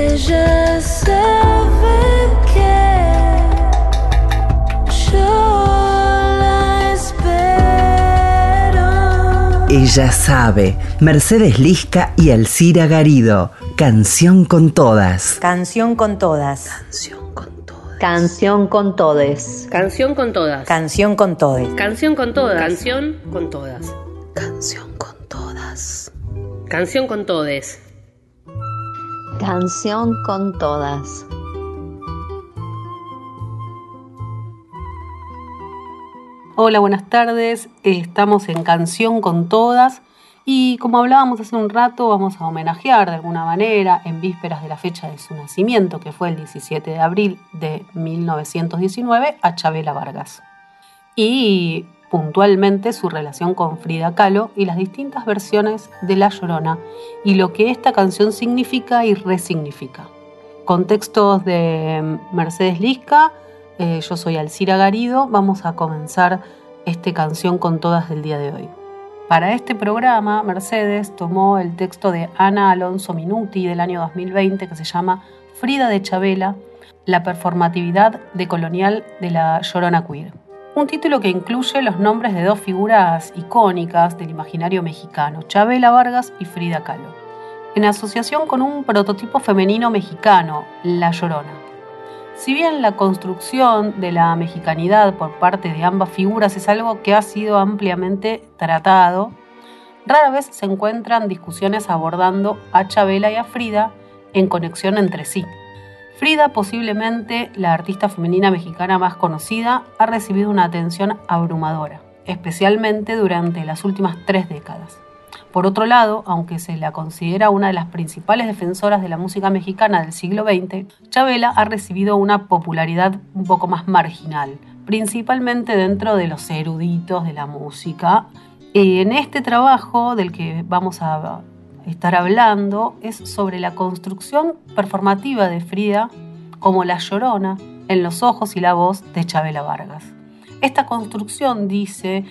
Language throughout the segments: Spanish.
Ella sabe que yo la espero. Ella sabe. Mercedes Lisca y Alcira Garido. Canción con todas. Canción con todas. Canción con todas. Canción con todes. Canción con todas. Canción con todes. Canción con todas. Canción con todas. Canción con todas. Canción con todes. Canción con todas. Hola, buenas tardes. Estamos en Canción con Todas y como hablábamos hace un rato, vamos a homenajear de alguna manera en vísperas de la fecha de su nacimiento, que fue el 17 de abril de 1919, a Chabela Vargas. Y puntualmente su relación con Frida Kahlo y las distintas versiones de La Llorona y lo que esta canción significa y resignifica. Contextos de Mercedes Lisca, eh, yo soy Alcira Garido, vamos a comenzar esta canción con todas del día de hoy. Para este programa, Mercedes tomó el texto de Ana Alonso Minuti del año 2020 que se llama Frida de Chabela, la performatividad decolonial de la Llorona Queer. Un título que incluye los nombres de dos figuras icónicas del imaginario mexicano, Chabela Vargas y Frida Kahlo, en asociación con un prototipo femenino mexicano, La Llorona. Si bien la construcción de la mexicanidad por parte de ambas figuras es algo que ha sido ampliamente tratado, rara vez se encuentran discusiones abordando a Chabela y a Frida en conexión entre sí. Frida, posiblemente la artista femenina mexicana más conocida, ha recibido una atención abrumadora, especialmente durante las últimas tres décadas. Por otro lado, aunque se la considera una de las principales defensoras de la música mexicana del siglo XX, Chabela ha recibido una popularidad un poco más marginal, principalmente dentro de los eruditos de la música. En este trabajo del que vamos a estar hablando es sobre la construcción performativa de Frida como la llorona en los ojos y la voz de Chabela Vargas. Esta construcción, dice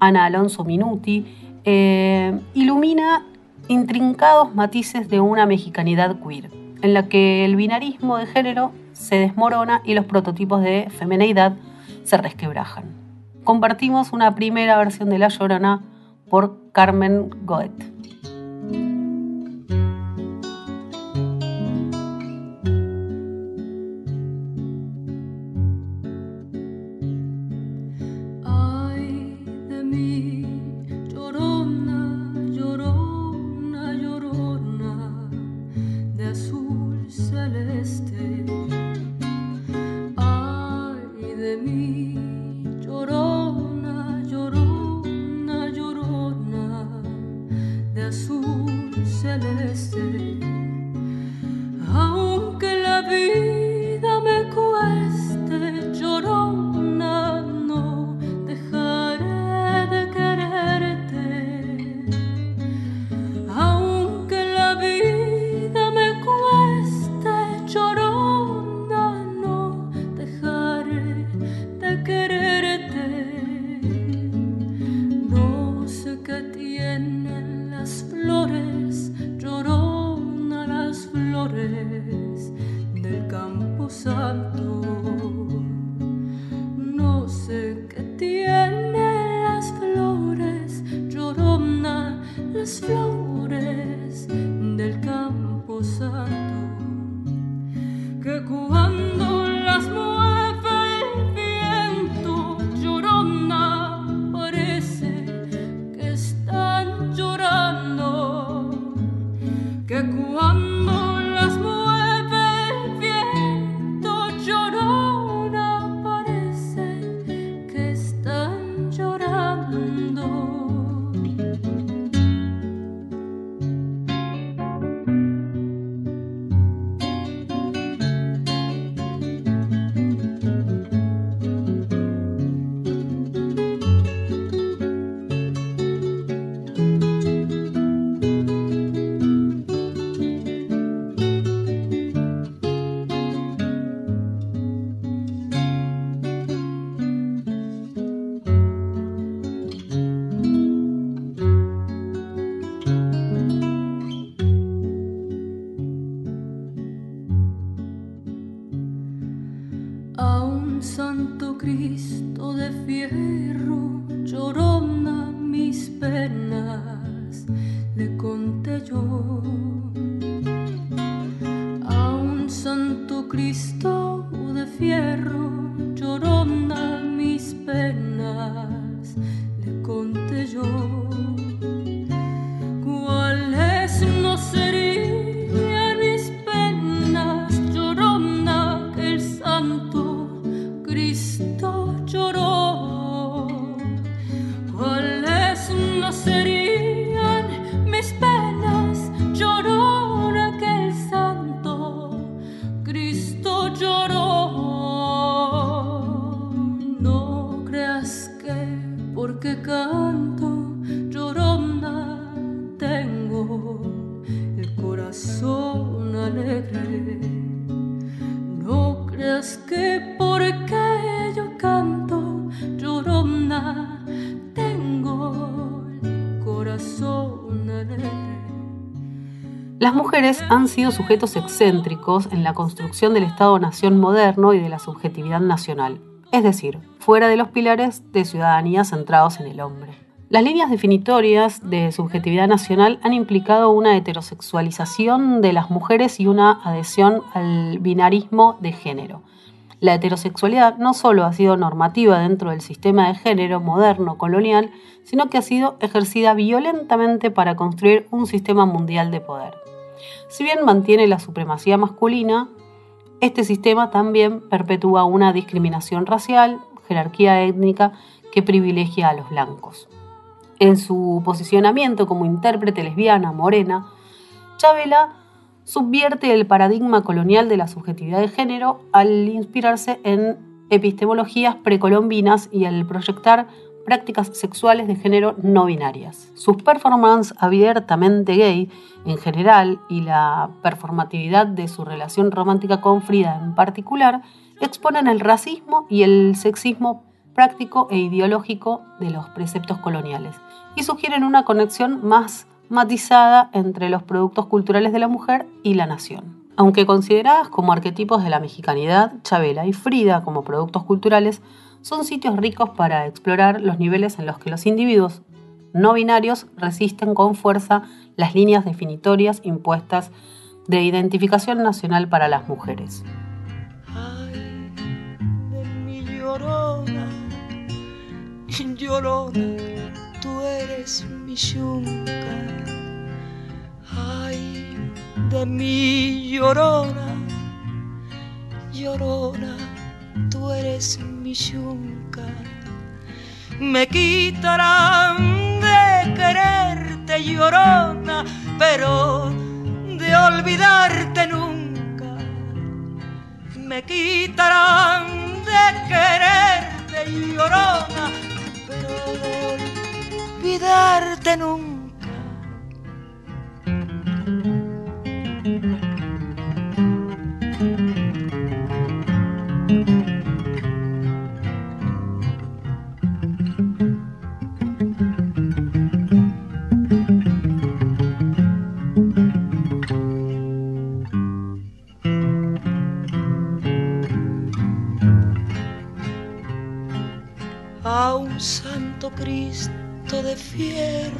Ana Alonso Minuti, eh, ilumina intrincados matices de una mexicanidad queer, en la que el binarismo de género se desmorona y los prototipos de femineidad se resquebrajan. Compartimos una primera versión de La Llorona por Carmen Goet. Han sido sujetos excéntricos en la construcción del Estado-nación moderno y de la subjetividad nacional, es decir, fuera de los pilares de ciudadanía centrados en el hombre. Las líneas definitorias de subjetividad nacional han implicado una heterosexualización de las mujeres y una adhesión al binarismo de género. La heterosexualidad no solo ha sido normativa dentro del sistema de género moderno colonial, sino que ha sido ejercida violentamente para construir un sistema mundial de poder. Si bien mantiene la supremacía masculina, este sistema también perpetúa una discriminación racial, jerarquía étnica que privilegia a los blancos. En su posicionamiento como intérprete lesbiana morena, Chabela subvierte el paradigma colonial de la subjetividad de género al inspirarse en epistemologías precolombinas y al proyectar prácticas sexuales de género no binarias. Sus performances abiertamente gay en general y la performatividad de su relación romántica con Frida en particular exponen el racismo y el sexismo práctico e ideológico de los preceptos coloniales y sugieren una conexión más matizada entre los productos culturales de la mujer y la nación. Aunque consideradas como arquetipos de la mexicanidad, Chabela y Frida como productos culturales son sitios ricos para explorar los niveles en los que los individuos no binarios resisten con fuerza las líneas definitorias impuestas de identificación nacional para las mujeres. Ay, de mi llorona, llorona, tú eres mi yunca. Ay, de mi llorona, llorona, tú eres mi yunca. Me quitarán de quererte, llorona, pero de olvidarte nunca. Me quitarán de quererte, llorona, pero de olvidarte nunca.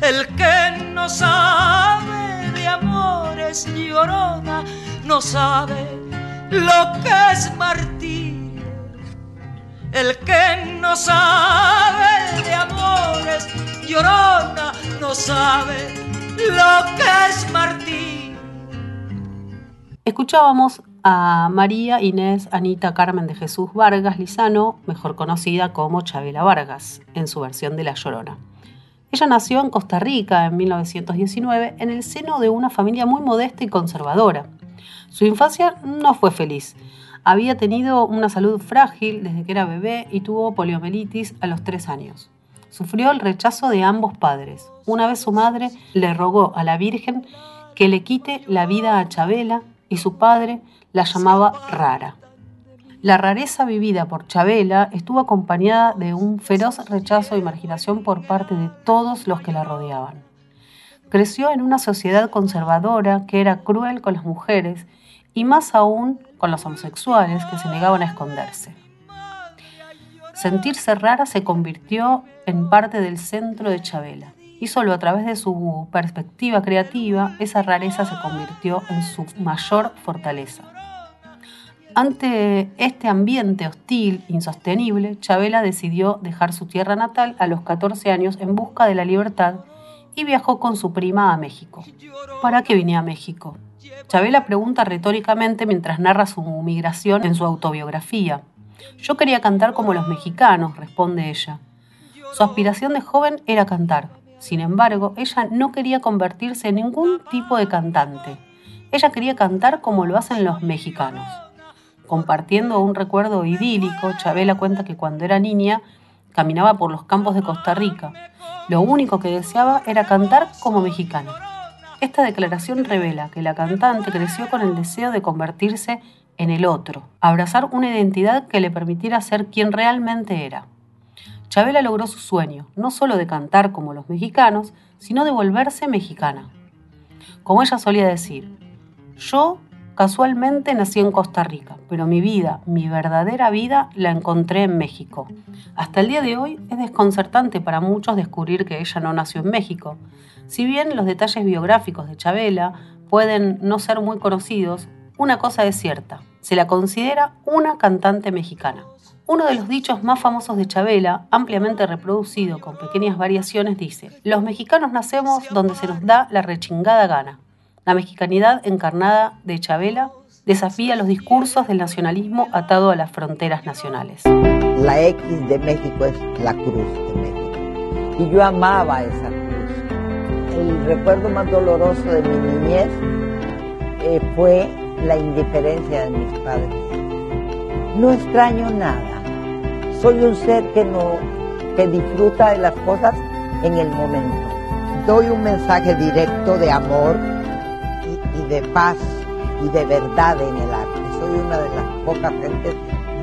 El que no sabe de amores llorona, no sabe lo que es martirio. El que no sabe de amor llorona no sabe lo que es Martín. Escuchábamos a María Inés Anita Carmen de Jesús Vargas Lizano, mejor conocida como Chabela Vargas, en su versión de La Llorona. Ella nació en Costa Rica en 1919 en el seno de una familia muy modesta y conservadora. Su infancia no fue feliz. Había tenido una salud frágil desde que era bebé y tuvo poliomielitis a los tres años. Sufrió el rechazo de ambos padres. Una vez su madre le rogó a la Virgen que le quite la vida a Chabela y su padre la llamaba rara. La rareza vivida por Chabela estuvo acompañada de un feroz rechazo y marginación por parte de todos los que la rodeaban. Creció en una sociedad conservadora que era cruel con las mujeres y más aún con los homosexuales que se negaban a esconderse. Sentirse rara se convirtió en parte del centro de Chabela y solo a través de su perspectiva creativa esa rareza se convirtió en su mayor fortaleza. Ante este ambiente hostil, insostenible, Chabela decidió dejar su tierra natal a los 14 años en busca de la libertad y viajó con su prima a México. ¿Para qué vine a México? Chabela pregunta retóricamente mientras narra su migración en su autobiografía. Yo quería cantar como los mexicanos, responde ella. Su aspiración de joven era cantar. Sin embargo, ella no quería convertirse en ningún tipo de cantante. Ella quería cantar como lo hacen los mexicanos. Compartiendo un recuerdo idílico, Chabela cuenta que cuando era niña caminaba por los campos de Costa Rica. Lo único que deseaba era cantar como mexicana. Esta declaración revela que la cantante creció con el deseo de convertirse en el otro, abrazar una identidad que le permitiera ser quien realmente era. Chabela logró su sueño, no solo de cantar como los mexicanos, sino de volverse mexicana. Como ella solía decir, yo casualmente nací en Costa Rica, pero mi vida, mi verdadera vida, la encontré en México. Hasta el día de hoy es desconcertante para muchos descubrir que ella no nació en México. Si bien los detalles biográficos de Chabela pueden no ser muy conocidos, una cosa es cierta, se la considera una cantante mexicana. Uno de los dichos más famosos de Chabela, ampliamente reproducido con pequeñas variaciones, dice, los mexicanos nacemos donde se nos da la rechingada gana. La mexicanidad encarnada de Chabela desafía los discursos del nacionalismo atado a las fronteras nacionales. La X de México es la cruz de México. Y yo amaba esa cruz. El recuerdo más doloroso de mi niñez eh, fue la indiferencia de mis padres. No extraño nada soy un ser que no, que disfruta de las cosas en el momento. Doy un mensaje directo de amor de paz y de verdad en el arte. Soy una de las pocas gentes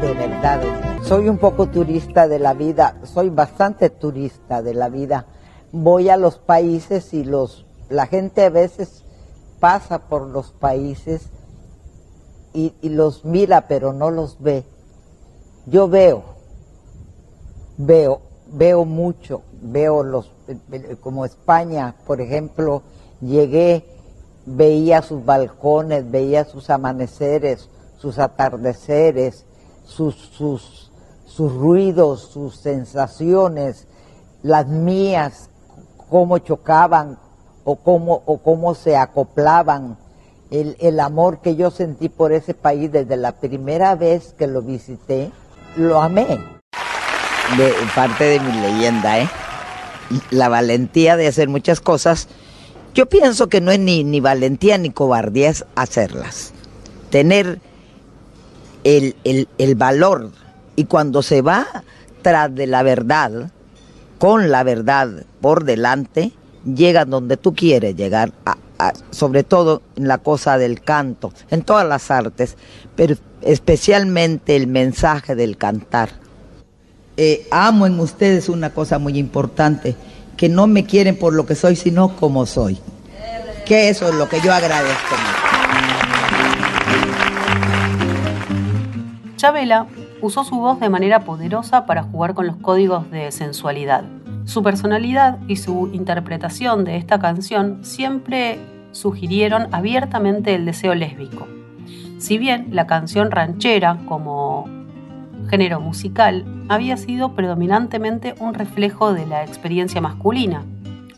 de verdad. Soy un poco turista de la vida, soy bastante turista de la vida. Voy a los países y los, la gente a veces pasa por los países y, y los mira pero no los ve. Yo veo, veo, veo mucho, veo los, como España, por ejemplo, llegué, veía sus balcones, veía sus amaneceres, sus atardeceres, sus, sus, sus ruidos, sus sensaciones, las mías, cómo chocaban o cómo, o cómo se acoplaban, el, el amor que yo sentí por ese país desde la primera vez que lo visité, lo amé de parte de mi leyenda, ¿eh? La valentía de hacer muchas cosas. Yo pienso que no es ni, ni valentía ni cobardía, hacerlas. Tener el, el, el valor. Y cuando se va tras de la verdad, con la verdad por delante, llega donde tú quieres llegar, sobre todo en la cosa del canto, en todas las artes, pero especialmente el mensaje del cantar eh, amo en ustedes una cosa muy importante, que no me quieren por lo que soy, sino como soy. Que eso es lo que yo agradezco. Chabela usó su voz de manera poderosa para jugar con los códigos de sensualidad. Su personalidad y su interpretación de esta canción siempre sugirieron abiertamente el deseo lésbico. Si bien la canción ranchera, como género musical, había sido predominantemente un reflejo de la experiencia masculina,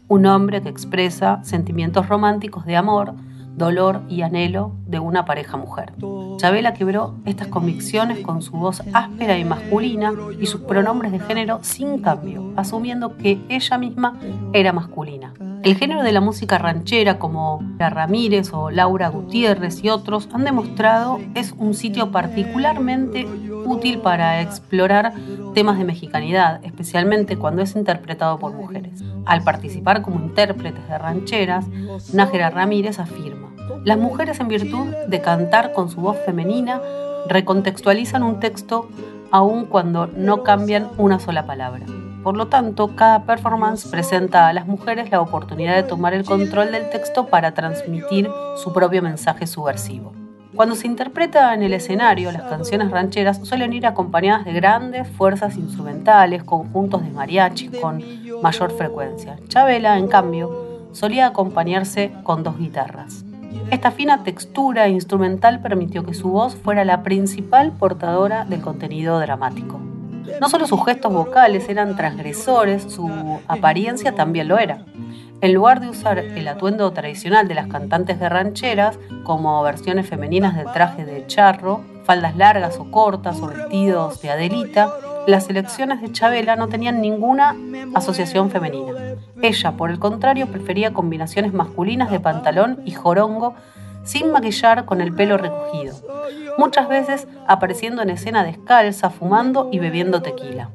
un hombre que expresa sentimientos románticos de amor, dolor y anhelo de una pareja mujer. Chabela quebró estas convicciones con su voz áspera y masculina y sus pronombres de género sin cambio, asumiendo que ella misma era masculina. El género de la música ranchera como La Ramírez o Laura Gutiérrez y otros han demostrado es un sitio particularmente útil para explorar temas de mexicanidad, especialmente cuando es interpretado por mujeres. Al participar como intérpretes de rancheras, Nájera Ramírez afirma, las mujeres en virtud de cantar con su voz femenina recontextualizan un texto aun cuando no cambian una sola palabra. Por lo tanto, cada performance presenta a las mujeres la oportunidad de tomar el control del texto para transmitir su propio mensaje subversivo. Cuando se interpreta en el escenario, las canciones rancheras suelen ir acompañadas de grandes fuerzas instrumentales, conjuntos de mariachi con mayor frecuencia. Chabela, en cambio, solía acompañarse con dos guitarras. Esta fina textura instrumental permitió que su voz fuera la principal portadora del contenido dramático. No solo sus gestos vocales eran transgresores, su apariencia también lo era. En lugar de usar el atuendo tradicional de las cantantes de rancheras, como versiones femeninas del traje de charro, faldas largas o cortas o vestidos de adelita, las selecciones de Chabela no tenían ninguna asociación femenina. Ella, por el contrario, prefería combinaciones masculinas de pantalón y jorongo sin maquillar con el pelo recogido, muchas veces apareciendo en escena descalza, fumando y bebiendo tequila.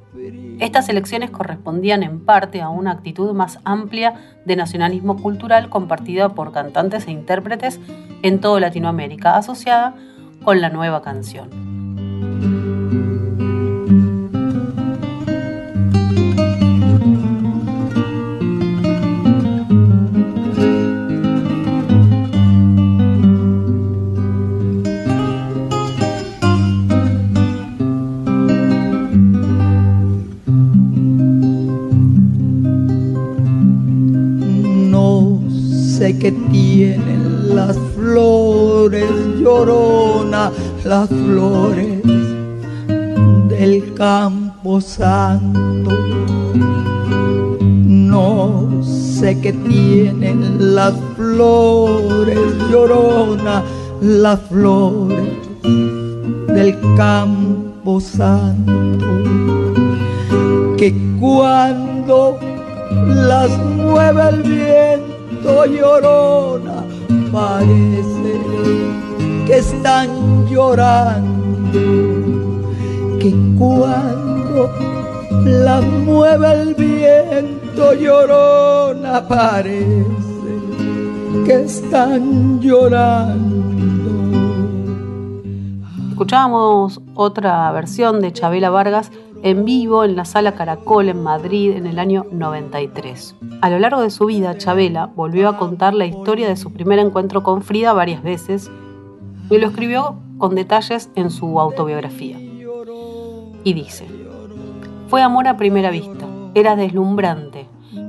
Estas elecciones correspondían en parte a una actitud más amplia de nacionalismo cultural compartida por cantantes e intérpretes en toda Latinoamérica, asociada con la nueva canción. Que tienen las flores llorona, las flores del campo santo. No sé qué tienen las flores llorona, las flores del campo santo. Que cuando las mueve el viento, llorona, parece que están llorando, que cuando la mueve el viento llorona, parece que están llorando. Escuchamos otra versión de Chabela Vargas en vivo en la Sala Caracol en Madrid en el año 93. A lo largo de su vida, Chabela volvió a contar la historia de su primer encuentro con Frida varias veces y lo escribió con detalles en su autobiografía. Y dice, fue amor a primera vista, era deslumbrante,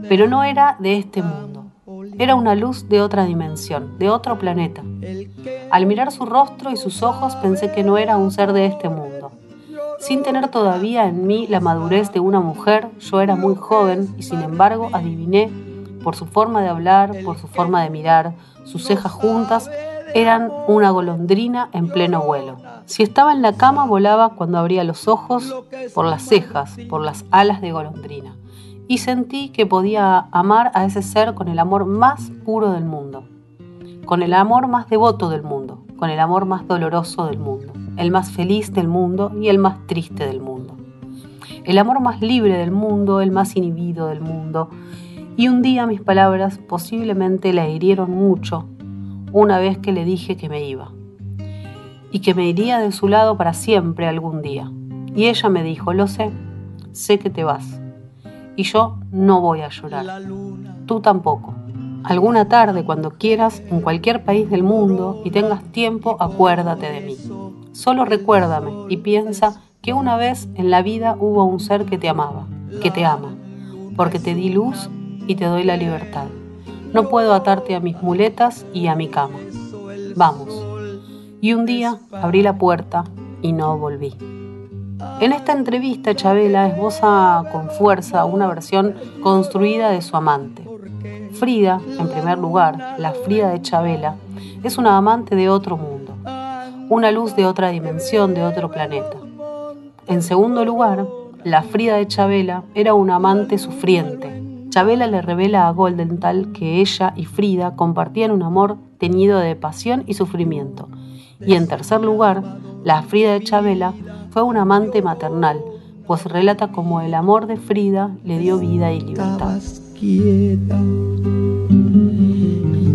pero no era de este mundo. Era una luz de otra dimensión, de otro planeta. Al mirar su rostro y sus ojos pensé que no era un ser de este mundo sin tener todavía en mí la madurez de una mujer, yo era muy joven y sin embargo adiviné, por su forma de hablar, por su forma de mirar, sus cejas juntas, eran una golondrina en pleno vuelo. Si estaba en la cama volaba cuando abría los ojos por las cejas, por las alas de golondrina. Y sentí que podía amar a ese ser con el amor más puro del mundo, con el amor más devoto del mundo, con el amor más doloroso del mundo el más feliz del mundo y el más triste del mundo. El amor más libre del mundo, el más inhibido del mundo. Y un día mis palabras posiblemente la hirieron mucho una vez que le dije que me iba y que me iría de su lado para siempre algún día. Y ella me dijo, lo sé, sé que te vas. Y yo no voy a llorar. Tú tampoco. Alguna tarde, cuando quieras, en cualquier país del mundo y tengas tiempo, acuérdate de mí. Solo recuérdame y piensa que una vez en la vida hubo un ser que te amaba, que te ama, porque te di luz y te doy la libertad. No puedo atarte a mis muletas y a mi cama. Vamos. Y un día abrí la puerta y no volví. En esta entrevista, Chabela esboza con fuerza una versión construida de su amante. Frida, en primer lugar, la Frida de Chabela, es una amante de otro mundo, una luz de otra dimensión, de otro planeta. En segundo lugar, la Frida de Chabela era una amante sufriente. Chabela le revela a Goldenthal que ella y Frida compartían un amor teñido de pasión y sufrimiento. Y en tercer lugar, la Frida de Chabela fue una amante maternal, pues relata cómo el amor de Frida le dio vida y libertad. Quieta.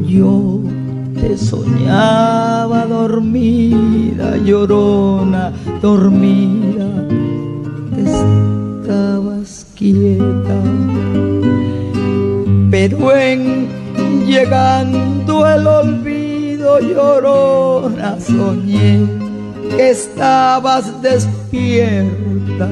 Yo te soñaba dormida, llorona, dormida. Estabas quieta. Pero en llegando el olvido, llorona, soñé que estabas despierta.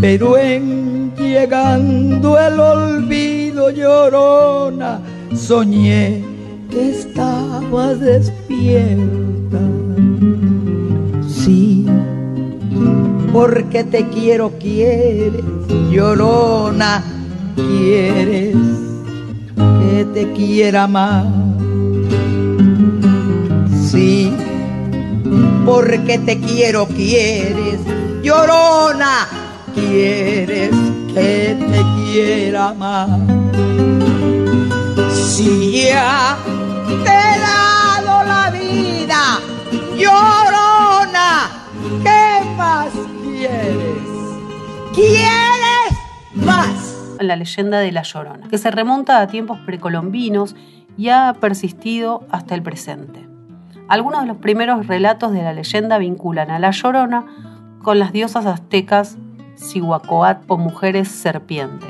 Pero en llegando el olvido llorona, soñé que estabas despierta. Sí, porque te quiero, quieres, llorona, quieres que te quiera más. Sí, porque te quiero, quieres, llorona, quieres que te quiera más. Si ya te dado la vida, llorona, ¿qué más quieres? ¿Quieres más? La leyenda de la Llorona, que se remonta a tiempos precolombinos y ha persistido hasta el presente. Algunos de los primeros relatos de la leyenda vinculan a la Llorona con las diosas aztecas Cihuacoat o mujeres serpiente,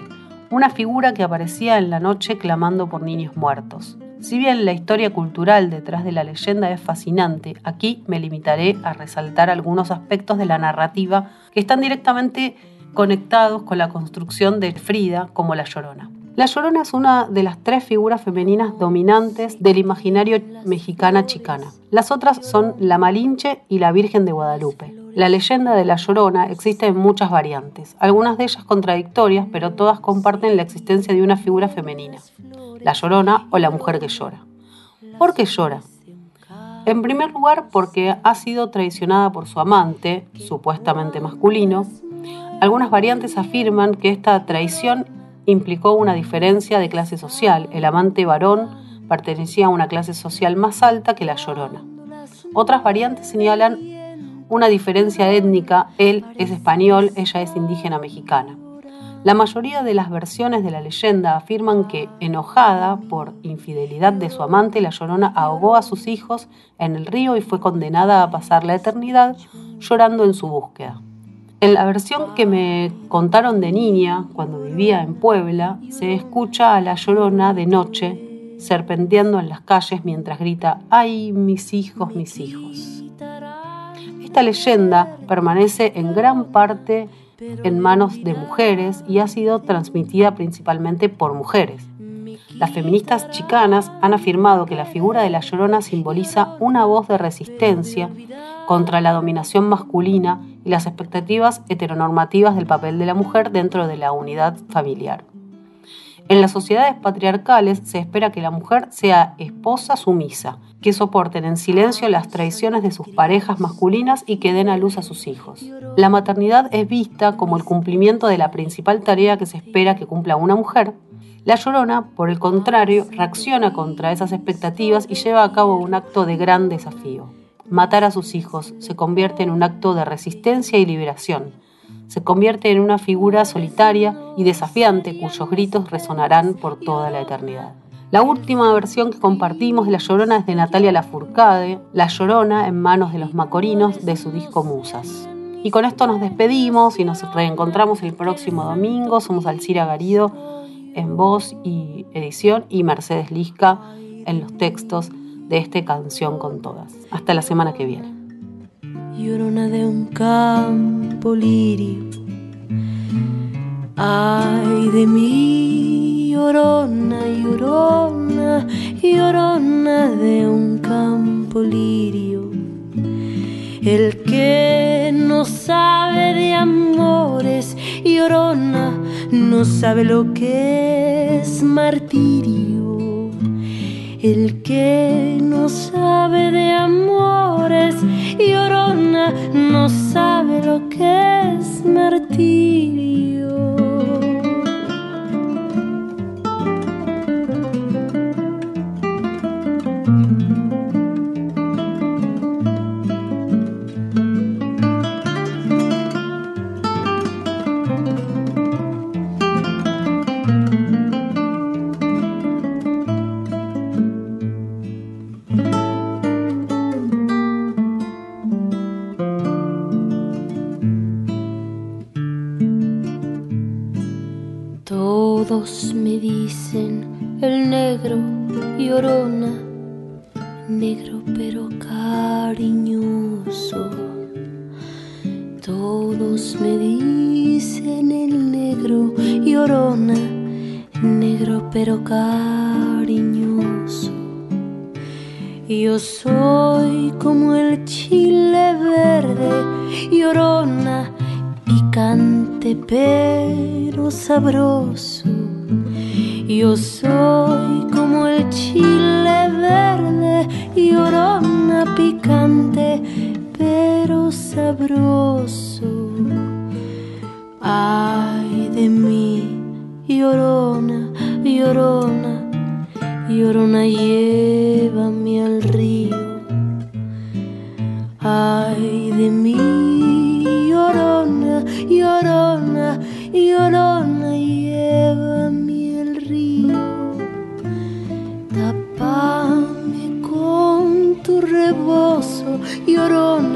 una figura que aparecía en la noche clamando por niños muertos. Si bien la historia cultural detrás de la leyenda es fascinante, aquí me limitaré a resaltar algunos aspectos de la narrativa que están directamente conectados con la construcción de Frida como la Llorona. La Llorona es una de las tres figuras femeninas dominantes del imaginario mexicana chicana. Las otras son la Malinche y la Virgen de Guadalupe. La leyenda de la Llorona existe en muchas variantes, algunas de ellas contradictorias, pero todas comparten la existencia de una figura femenina, la Llorona o la mujer que llora. ¿Por qué llora? En primer lugar, porque ha sido traicionada por su amante, supuestamente masculino. Algunas variantes afirman que esta traición implicó una diferencia de clase social. El amante varón pertenecía a una clase social más alta que la llorona. Otras variantes señalan una diferencia étnica, él es español, ella es indígena mexicana. La mayoría de las versiones de la leyenda afirman que, enojada por infidelidad de su amante, la llorona ahogó a sus hijos en el río y fue condenada a pasar la eternidad llorando en su búsqueda. En la versión que me contaron de niña, cuando vivía en Puebla, se escucha a la llorona de noche serpenteando en las calles mientras grita, ¡ay, mis hijos, mis hijos! Esta leyenda permanece en gran parte en manos de mujeres y ha sido transmitida principalmente por mujeres. Las feministas chicanas han afirmado que la figura de la llorona simboliza una voz de resistencia contra la dominación masculina y las expectativas heteronormativas del papel de la mujer dentro de la unidad familiar. En las sociedades patriarcales se espera que la mujer sea esposa sumisa, que soporten en silencio las traiciones de sus parejas masculinas y que den a luz a sus hijos. La maternidad es vista como el cumplimiento de la principal tarea que se espera que cumpla una mujer. La llorona, por el contrario, reacciona contra esas expectativas y lleva a cabo un acto de gran desafío. Matar a sus hijos se convierte en un acto de resistencia y liberación se convierte en una figura solitaria y desafiante cuyos gritos resonarán por toda la eternidad. La última versión que compartimos de La Llorona es de Natalia Lafourcade, La Llorona en manos de los macorinos de su disco Musas. Y con esto nos despedimos y nos reencontramos el próximo domingo. Somos Alcira Garido en voz y edición y Mercedes Lisca en los textos de esta canción con todas. Hasta la semana que viene llorona de un campo lirio. Ay de mí, llorona, llorona, llorona de un campo lirio. El que no sabe de amores y orona no sabe lo que es martirio. El que no sabe de amores y orona no sabe lo que es martirio. Yo soy como el chile verde, llorona, picante pero sabroso. Yo soy como el chile verde, llorona, picante pero sabroso. Ay de mí, llorona, llorona, llorona, llévame al río. Ay de mí, llorona, llorona, llorona, llévame al río. Tapame con tu rebozo, llorona,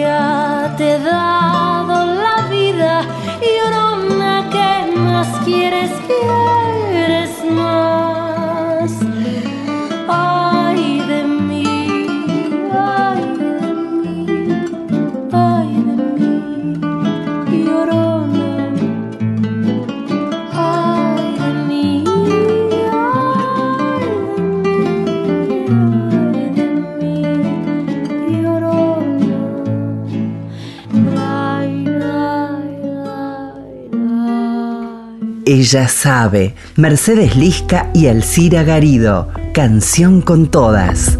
Ya te he dado la vida, llorona, ¿qué más quieres? ¿Quieres Ella sabe, Mercedes Lisca y Alcira Garido, canción con todas.